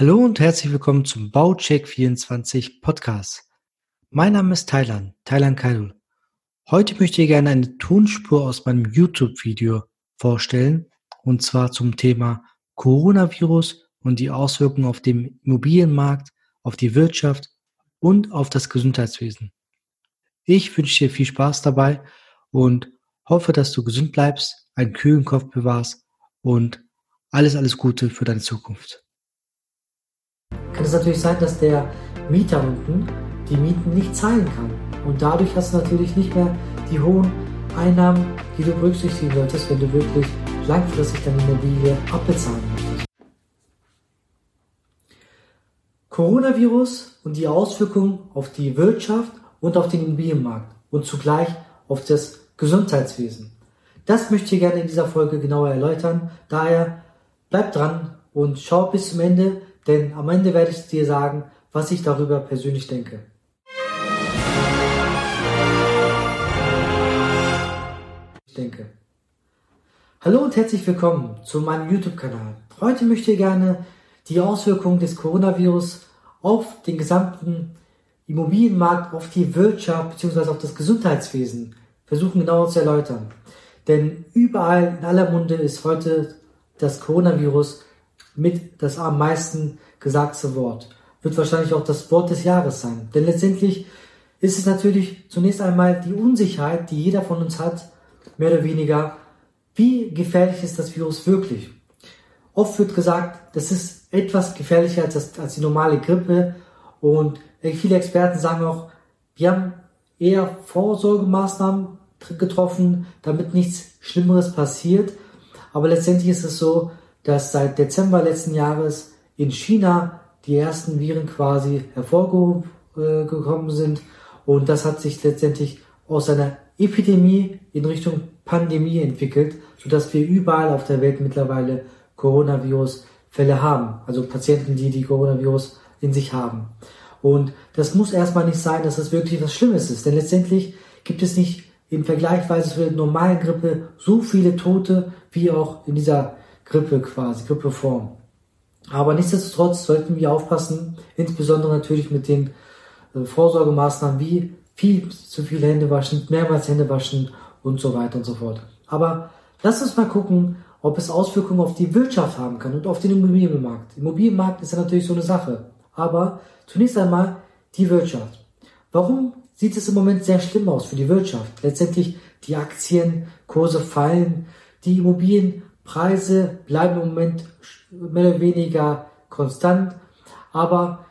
Hallo und herzlich willkommen zum Baucheck 24 Podcast. Mein Name ist Thailand, Thailand Kaidul. Heute möchte ich gerne eine Tonspur aus meinem YouTube-Video vorstellen und zwar zum Thema Coronavirus und die Auswirkungen auf den Immobilienmarkt, auf die Wirtschaft und auf das Gesundheitswesen. Ich wünsche dir viel Spaß dabei und hoffe, dass du gesund bleibst, einen kühlen Kopf bewahrst und alles, alles Gute für deine Zukunft. Kann es natürlich sein, dass der Mieter unten die Mieten nicht zahlen kann. Und dadurch hast du natürlich nicht mehr die hohen Einnahmen, die du berücksichtigen solltest, wenn du wirklich langfristig deine Immobilie abbezahlen möchtest. Coronavirus und die Auswirkungen auf die Wirtschaft und auf den Immobilienmarkt und zugleich auf das Gesundheitswesen. Das möchte ich gerne in dieser Folge genauer erläutern. Daher bleib dran und schau bis zum Ende, denn am Ende werde ich dir sagen, was ich darüber persönlich denke. Ich denke. Hallo und herzlich willkommen zu meinem YouTube-Kanal. Heute möchte ich gerne die Auswirkungen des Coronavirus auf den gesamten Immobilienmarkt, auf die Wirtschaft bzw. auf das Gesundheitswesen versuchen genauer zu erläutern. Denn überall in aller Munde ist heute das Coronavirus mit das am meisten gesagte Wort. Wird wahrscheinlich auch das Wort des Jahres sein. Denn letztendlich ist es natürlich zunächst einmal die Unsicherheit, die jeder von uns hat, mehr oder weniger, wie gefährlich ist das Virus wirklich? Oft wird gesagt, das ist etwas gefährlicher als, das, als die normale Grippe und viele Experten sagen auch, wir haben eher Vorsorgemaßnahmen getroffen, damit nichts Schlimmeres passiert. Aber letztendlich ist es so, dass seit Dezember letzten Jahres in China die ersten Viren quasi hervorgekommen sind. Und das hat sich letztendlich aus einer Epidemie in Richtung Pandemie entwickelt, sodass wir überall auf der Welt mittlerweile Coronavirus-Fälle haben. Also Patienten, die die Coronavirus in sich haben. Und das muss erstmal nicht sein, dass das wirklich was Schlimmes ist. Denn letztendlich gibt es nicht im Vergleichsweise zur normalen Grippe so viele Tote wie auch in dieser Grippe quasi, Grippeform. Aber nichtsdestotrotz sollten wir aufpassen, insbesondere natürlich mit den äh, Vorsorgemaßnahmen wie viel zu viele Hände waschen, mehrmals Hände waschen und so weiter und so fort. Aber lass uns mal gucken, ob es Auswirkungen auf die Wirtschaft haben kann und auf den Immobilienmarkt. Immobilienmarkt ist ja natürlich so eine Sache. Aber zunächst einmal die Wirtschaft. Warum sieht es im Moment sehr schlimm aus für die Wirtschaft? Letztendlich die Aktienkurse fallen, die Immobilien Preise bleiben im Moment mehr oder weniger konstant, aber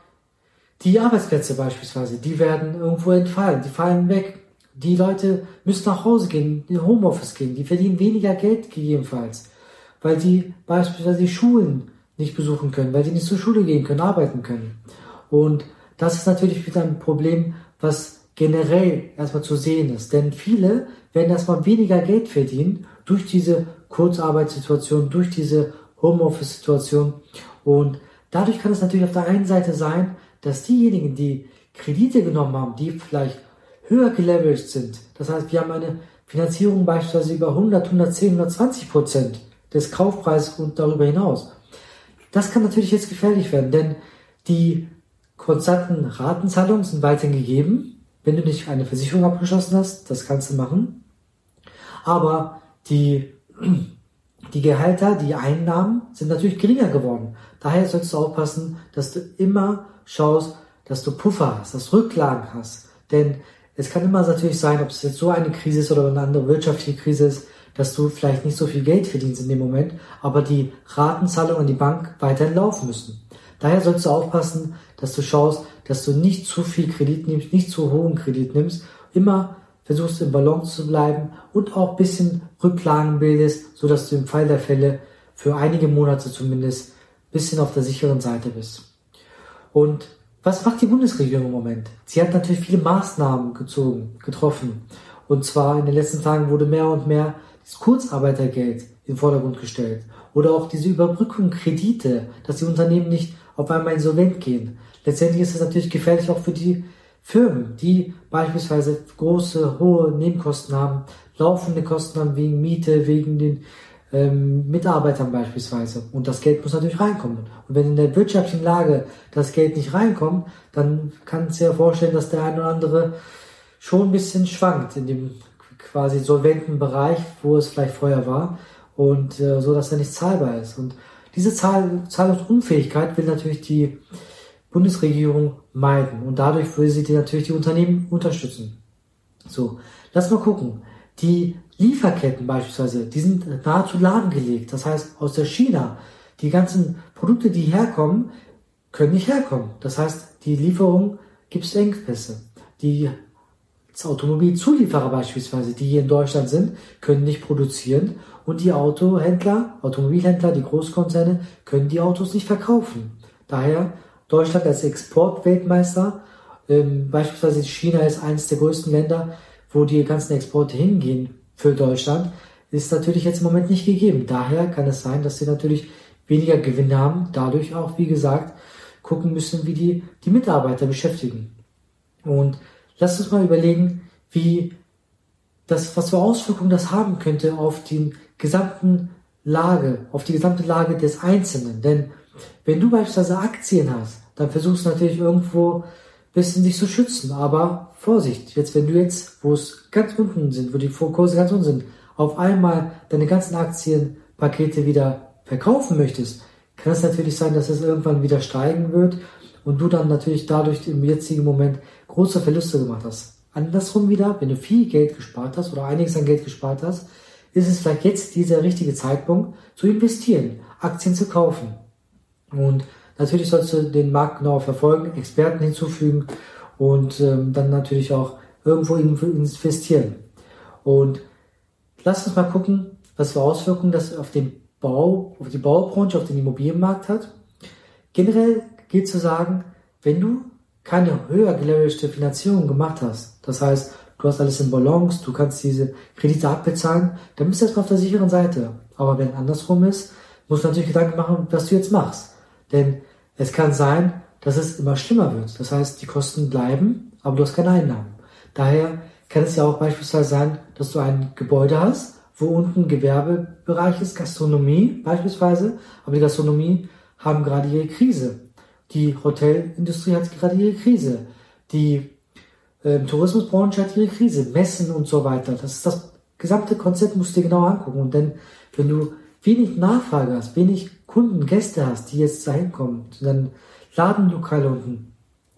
die Arbeitsplätze beispielsweise, die werden irgendwo entfallen, die fallen weg. Die Leute müssen nach Hause gehen, in Homeoffice gehen, die verdienen weniger Geld gegebenenfalls, weil die beispielsweise die Schulen nicht besuchen können, weil die nicht zur Schule gehen können, arbeiten können. Und das ist natürlich wieder ein Problem, was generell erstmal zu sehen ist. Denn viele werden erstmal weniger Geld verdienen durch diese Kurzarbeitssituation, durch diese Homeoffice-Situation. Und dadurch kann es natürlich auf der einen Seite sein, dass diejenigen, die Kredite genommen haben, die vielleicht höher geleveraged sind, das heißt, wir haben eine Finanzierung beispielsweise über 100, 110, 120 Prozent des Kaufpreises und darüber hinaus. Das kann natürlich jetzt gefährlich werden, denn die konstanten Ratenzahlungen sind weiterhin gegeben. Wenn du nicht eine Versicherung abgeschlossen hast, das kannst du machen. Aber die die Gehälter, die Einnahmen sind natürlich geringer geworden. Daher solltest du aufpassen, dass du immer schaust, dass du Puffer hast, dass du Rücklagen hast. Denn es kann immer natürlich sein, ob es jetzt so eine Krise ist oder eine andere wirtschaftliche Krise ist, dass du vielleicht nicht so viel Geld verdienst in dem Moment, aber die Ratenzahlungen an die Bank weiterhin laufen müssen. Daher solltest du aufpassen, dass du schaust, dass du nicht zu viel Kredit nimmst, nicht zu hohen Kredit nimmst, immer versuchst im Balance zu bleiben und auch bisschen Rücklagen bildest, so dass du im Fall der Fälle für einige Monate zumindest bisschen auf der sicheren Seite bist. Und was macht die Bundesregierung im Moment? Sie hat natürlich viele Maßnahmen gezogen, getroffen. Und zwar in den letzten Tagen wurde mehr und mehr das Kurzarbeitergeld in den Vordergrund gestellt. Oder auch diese Überbrückung Kredite, dass die Unternehmen nicht auf einmal insolvent gehen. Letztendlich ist es natürlich gefährlich auch für die Firmen, die beispielsweise große, hohe Nebenkosten haben, laufende Kosten haben wegen Miete, wegen den ähm, Mitarbeitern beispielsweise. Und das Geld muss natürlich reinkommen. Und wenn in der wirtschaftlichen Lage das Geld nicht reinkommt, dann kann es ja vorstellen, dass der eine oder andere schon ein bisschen schwankt in dem quasi solventen Bereich, wo es vielleicht vorher war und äh, so, dass er nicht zahlbar ist. Und diese Zahl, Zahlungsunfähigkeit will natürlich die Bundesregierung meiden und dadurch will sie natürlich die Unternehmen unterstützen. So, lass mal gucken. Die Lieferketten beispielsweise, die sind nahezu lahmgelegt. Das heißt, aus der China, die ganzen Produkte, die herkommen, können nicht herkommen. Das heißt, die Lieferung gibt es Engpässe. Die Automobilzulieferer beispielsweise, die hier in Deutschland sind, können nicht produzieren und die Autohändler, Automobilhändler, die Großkonzerne können die Autos nicht verkaufen. Daher Deutschland als Exportweltmeister, ähm, beispielsweise China ist eines der größten Länder, wo die ganzen Exporte hingehen für Deutschland, ist natürlich jetzt im Moment nicht gegeben. Daher kann es sein, dass sie natürlich weniger Gewinne haben, dadurch auch, wie gesagt, gucken müssen, wie die, die Mitarbeiter beschäftigen. Und lasst uns mal überlegen, wie das, was für Auswirkungen das haben könnte auf die gesamten Lage, auf die gesamte Lage des Einzelnen. Denn wenn du beispielsweise Aktien hast, dann versuchst du natürlich irgendwo bisschen dich zu schützen. Aber Vorsicht, jetzt wenn du jetzt, wo es ganz unten sind, wo die Kurse ganz unten sind, auf einmal deine ganzen Aktienpakete wieder verkaufen möchtest, kann es natürlich sein, dass es irgendwann wieder steigen wird und du dann natürlich dadurch im jetzigen Moment große Verluste gemacht hast. Andersrum wieder, wenn du viel Geld gespart hast oder einiges an Geld gespart hast, ist es vielleicht jetzt dieser richtige Zeitpunkt zu investieren, Aktien zu kaufen. Und natürlich sollst du den Markt genau verfolgen, Experten hinzufügen und ähm, dann natürlich auch irgendwo investieren. Und lass uns mal gucken, was für Auswirkungen das auf den Bau, auf die Baubranche, auf den Immobilienmarkt hat. Generell gilt zu sagen, wenn du keine höher geleveragte Finanzierung gemacht hast, das heißt, du hast alles in Balance, du kannst diese Kredite abbezahlen, dann bist du erstmal auf der sicheren Seite. Aber wenn andersrum ist, musst du natürlich Gedanken machen, was du jetzt machst. Denn es kann sein, dass es immer schlimmer wird. Das heißt, die Kosten bleiben, aber du hast keine Einnahmen. Daher kann es ja auch beispielsweise sein, dass du ein Gebäude hast, wo unten Gewerbebereich ist, Gastronomie beispielsweise, aber die Gastronomie haben gerade ihre Krise. Die Hotelindustrie hat gerade ihre Krise. Die äh, Tourismusbranche hat ihre Krise. Messen und so weiter. Das ist das gesamte Konzept, musst du dir genau angucken. Und denn, wenn du wenig Nachfrage hast, wenig Kunden, Gäste hast, die jetzt da hinkommen, dann Ladenlokale unten,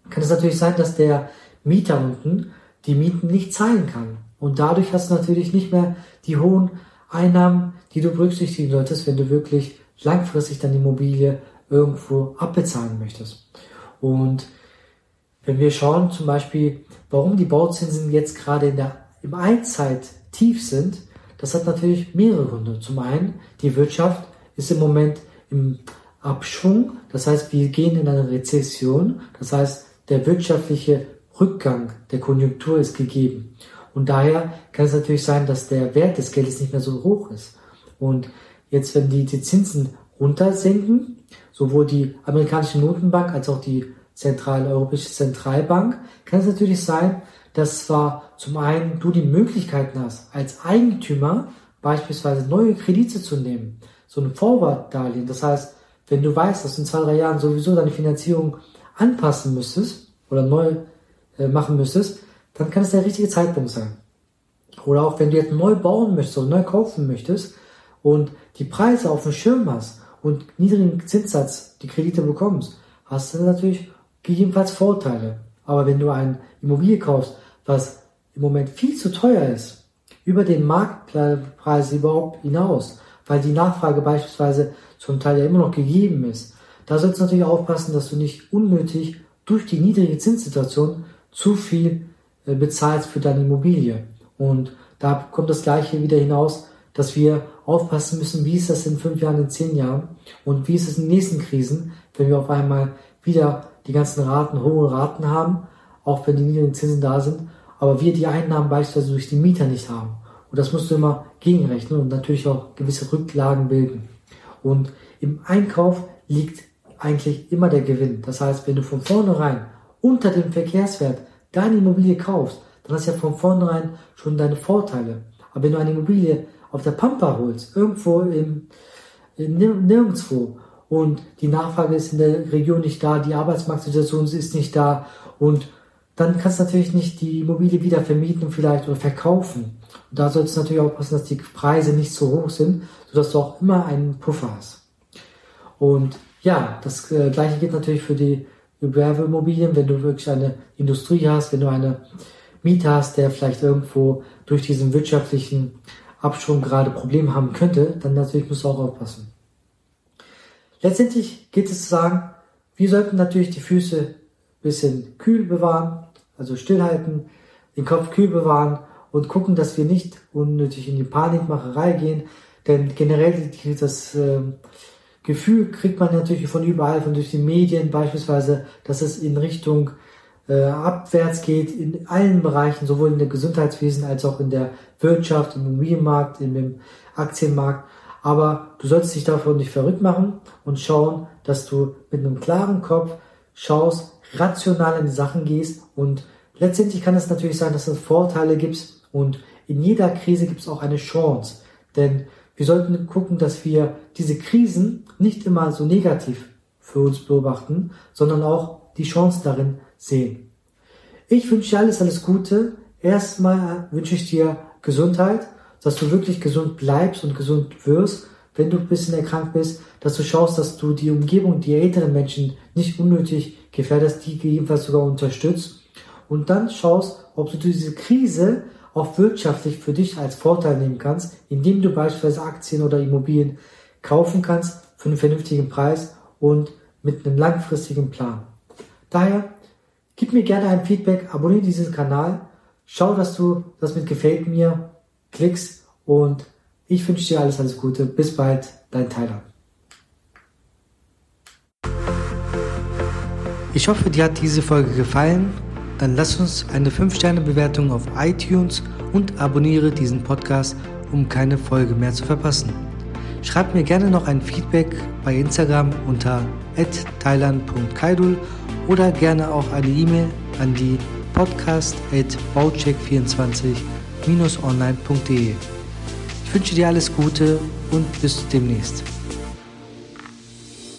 kann es natürlich sein, dass der Mieter unten die Mieten nicht zahlen kann. Und dadurch hast du natürlich nicht mehr die hohen Einnahmen, die du berücksichtigen solltest, wenn du wirklich langfristig deine Immobilie irgendwo abbezahlen möchtest. Und wenn wir schauen zum Beispiel, warum die Bauzinsen jetzt gerade in der, im Einzeit tief sind, das hat natürlich mehrere Gründe. Zum einen, die Wirtschaft ist im Moment im Abschwung, das heißt, wir gehen in eine Rezession, das heißt, der wirtschaftliche Rückgang der Konjunktur ist gegeben. Und daher kann es natürlich sein, dass der Wert des Geldes nicht mehr so hoch ist. Und jetzt, wenn die, die Zinsen runtersenken, sowohl die amerikanische Notenbank als auch die Zentrale, Europäische Zentralbank, kann es natürlich sein, dass zwar zum einen du die Möglichkeiten hast, als Eigentümer beispielsweise neue Kredite zu nehmen, so ein Forward-Darlehen. Das heißt, wenn du weißt, dass du in zwei, drei Jahren sowieso deine Finanzierung anpassen müsstest oder neu äh, machen müsstest, dann kann es der richtige Zeitpunkt sein. Oder auch wenn du jetzt neu bauen möchtest oder neu kaufen möchtest und die Preise auf dem Schirm hast und niedrigen Zinssatz die Kredite bekommst, hast du natürlich gegebenenfalls Vorteile. Aber wenn du ein Immobilie kaufst, was im Moment viel zu teuer ist, über den Marktpreis überhaupt hinaus, weil die Nachfrage beispielsweise zum Teil ja immer noch gegeben ist, da sollst du natürlich aufpassen, dass du nicht unnötig durch die niedrige Zinssituation zu viel äh, bezahlst für deine Immobilie. Und da kommt das Gleiche wieder hinaus, dass wir aufpassen müssen, wie ist das in fünf Jahren, in zehn Jahren und wie ist es in den nächsten Krisen, wenn wir auf einmal wieder die ganzen Raten, hohe Raten haben, auch wenn die niedrigen Zinsen da sind, aber wir die Einnahmen beispielsweise durch die Mieter nicht haben. Und das musst du immer gegenrechnen und natürlich auch gewisse Rücklagen bilden. Und im Einkauf liegt eigentlich immer der Gewinn. Das heißt, wenn du von vornherein unter dem Verkehrswert deine Immobilie kaufst, dann hast du ja von vornherein schon deine Vorteile. Aber wenn du eine Immobilie auf der Pampa holst, irgendwo im, nirgendwo, und die Nachfrage ist in der Region nicht da, die Arbeitsmarktsituation ist nicht da und dann kannst du natürlich nicht die Immobilie wieder vermieten vielleicht oder verkaufen. Und da solltest du natürlich aufpassen, dass die Preise nicht so hoch sind, sodass du auch immer einen Puffer hast. Und ja, das äh, gleiche geht natürlich für die Gewerbeimmobilien, wenn du wirklich eine Industrie hast, wenn du eine Miete hast, der vielleicht irgendwo durch diesen wirtschaftlichen Abschwung gerade Probleme haben könnte, dann natürlich musst du auch aufpassen. Letztendlich geht es zu sagen, wir sollten natürlich die Füße ein bisschen kühl bewahren, also stillhalten, den Kopf kühl bewahren und gucken, dass wir nicht unnötig in die Panikmacherei gehen, denn generell das äh, Gefühl kriegt man natürlich von überall, von durch die Medien beispielsweise, dass es in Richtung äh, abwärts geht, in allen Bereichen, sowohl in der Gesundheitswesen als auch in der Wirtschaft, im Immobilienmarkt, dem Aktienmarkt. Aber du solltest dich davon nicht verrückt machen und schauen, dass du mit einem klaren Kopf schaust, rational in die Sachen gehst und letztendlich kann es natürlich sein, dass es Vorteile gibt und in jeder Krise gibt es auch eine Chance. Denn wir sollten gucken, dass wir diese Krisen nicht immer so negativ für uns beobachten, sondern auch die Chance darin sehen. Ich wünsche dir alles, alles Gute. Erstmal wünsche ich dir Gesundheit, dass du wirklich gesund bleibst und gesund wirst, wenn du ein bisschen erkrankt bist, dass du schaust, dass du die Umgebung, die älteren Menschen nicht unnötig gefährdest, die jedenfalls sogar unterstützt und dann schaust, ob du diese Krise auch wirtschaftlich für dich als Vorteil nehmen kannst, indem du beispielsweise Aktien oder Immobilien kaufen kannst für einen vernünftigen Preis und mit einem langfristigen Plan. Daher gib mir gerne ein Feedback, abonniere diesen Kanal, schau, dass du das mit gefällt mir klickst und ich wünsche dir alles, alles Gute. Bis bald, dein Tyler. Ich hoffe, dir hat diese Folge gefallen. Dann lass uns eine 5-Sterne-Bewertung auf iTunes und abonniere diesen Podcast, um keine Folge mehr zu verpassen. Schreib mir gerne noch ein Feedback bei Instagram unter thailand.kaidul oder gerne auch eine E-Mail an die podcast.baucheck24-online.de. Ich wünsche dir alles Gute und bis demnächst.